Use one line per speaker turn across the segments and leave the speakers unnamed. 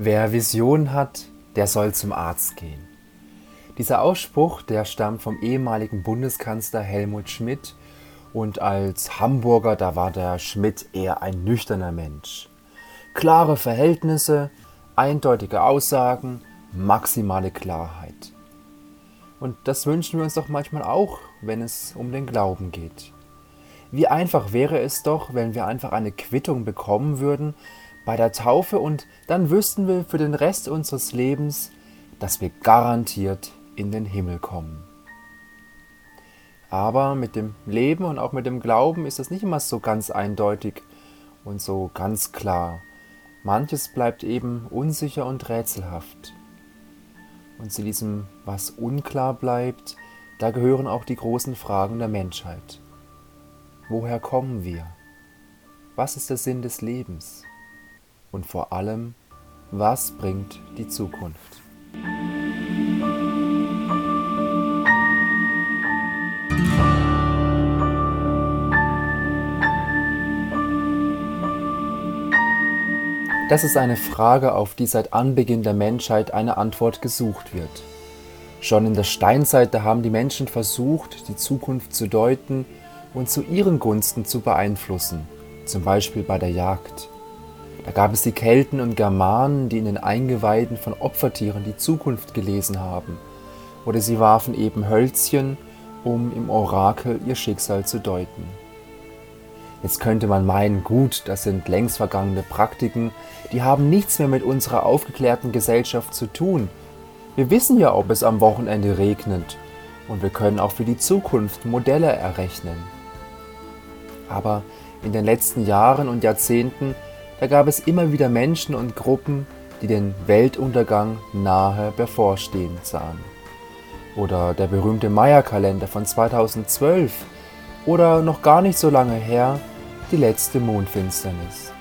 Wer Vision hat, der soll zum Arzt gehen. Dieser Ausspruch, der stammt vom ehemaligen Bundeskanzler Helmut Schmidt und als Hamburger, da war der Schmidt eher ein nüchterner Mensch. Klare Verhältnisse, eindeutige Aussagen, maximale Klarheit. Und das wünschen wir uns doch manchmal auch, wenn es um den Glauben geht. Wie einfach wäre es doch, wenn wir einfach eine Quittung bekommen würden bei der Taufe und dann wüssten wir für den Rest unseres Lebens, dass wir garantiert in den Himmel kommen. Aber mit dem Leben und auch mit dem Glauben ist das nicht immer so ganz eindeutig und so ganz klar. Manches bleibt eben unsicher und rätselhaft. Und zu diesem, was unklar bleibt, da gehören auch die großen Fragen der Menschheit. Woher kommen wir? Was ist der Sinn des Lebens? Und vor allem, was bringt die Zukunft? Das ist eine Frage, auf die seit Anbeginn der Menschheit eine Antwort gesucht wird. Schon in der Steinzeit haben die Menschen versucht, die Zukunft zu deuten und zu ihren Gunsten zu beeinflussen, zum Beispiel bei der Jagd. Da gab es die Kelten und Germanen, die in den Eingeweiden von Opfertieren die Zukunft gelesen haben. Oder sie warfen eben Hölzchen, um im Orakel ihr Schicksal zu deuten. Jetzt könnte man meinen, gut, das sind längst vergangene Praktiken, die haben nichts mehr mit unserer aufgeklärten Gesellschaft zu tun. Wir wissen ja, ob es am Wochenende regnet und wir können auch für die Zukunft Modelle errechnen. Aber in den letzten Jahren und Jahrzehnten da gab es immer wieder Menschen und Gruppen, die den Weltuntergang nahe bevorstehen sahen. Oder der berühmte Maya-Kalender von 2012 oder noch gar nicht so lange her die letzte Mondfinsternis.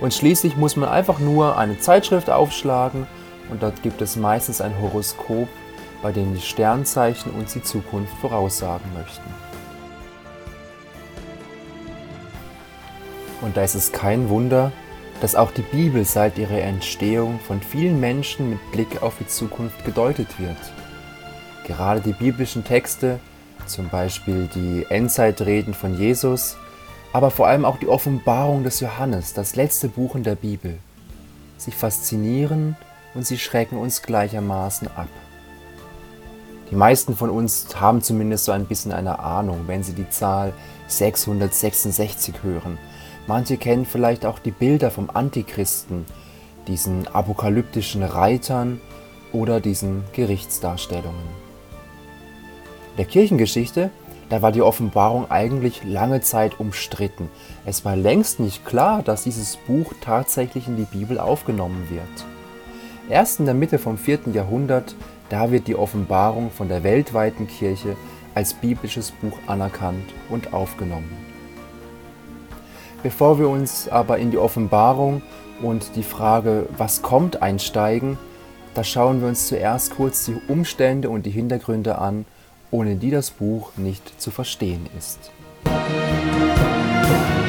Und schließlich muss man einfach nur eine Zeitschrift aufschlagen und dort gibt es meistens ein Horoskop, bei dem die Sternzeichen uns die Zukunft voraussagen möchten. Und da ist es kein Wunder, dass auch die Bibel seit ihrer Entstehung von vielen Menschen mit Blick auf die Zukunft gedeutet wird. Gerade die biblischen Texte, zum Beispiel die Endzeitreden von Jesus, aber vor allem auch die Offenbarung des Johannes, das letzte Buch in der Bibel. Sie faszinieren und sie schrecken uns gleichermaßen ab. Die meisten von uns haben zumindest so ein bisschen eine Ahnung, wenn sie die Zahl 666 hören Manche kennen vielleicht auch die Bilder vom Antichristen, diesen apokalyptischen Reitern oder diesen Gerichtsdarstellungen. In der Kirchengeschichte, da war die Offenbarung eigentlich lange Zeit umstritten. Es war längst nicht klar, dass dieses Buch tatsächlich in die Bibel aufgenommen wird. Erst in der Mitte vom 4. Jahrhundert, da wird die Offenbarung von der weltweiten Kirche als biblisches Buch anerkannt und aufgenommen. Bevor wir uns aber in die Offenbarung und die Frage, was kommt, einsteigen, da schauen wir uns zuerst kurz die Umstände und die Hintergründe an, ohne die das Buch nicht zu verstehen ist. Musik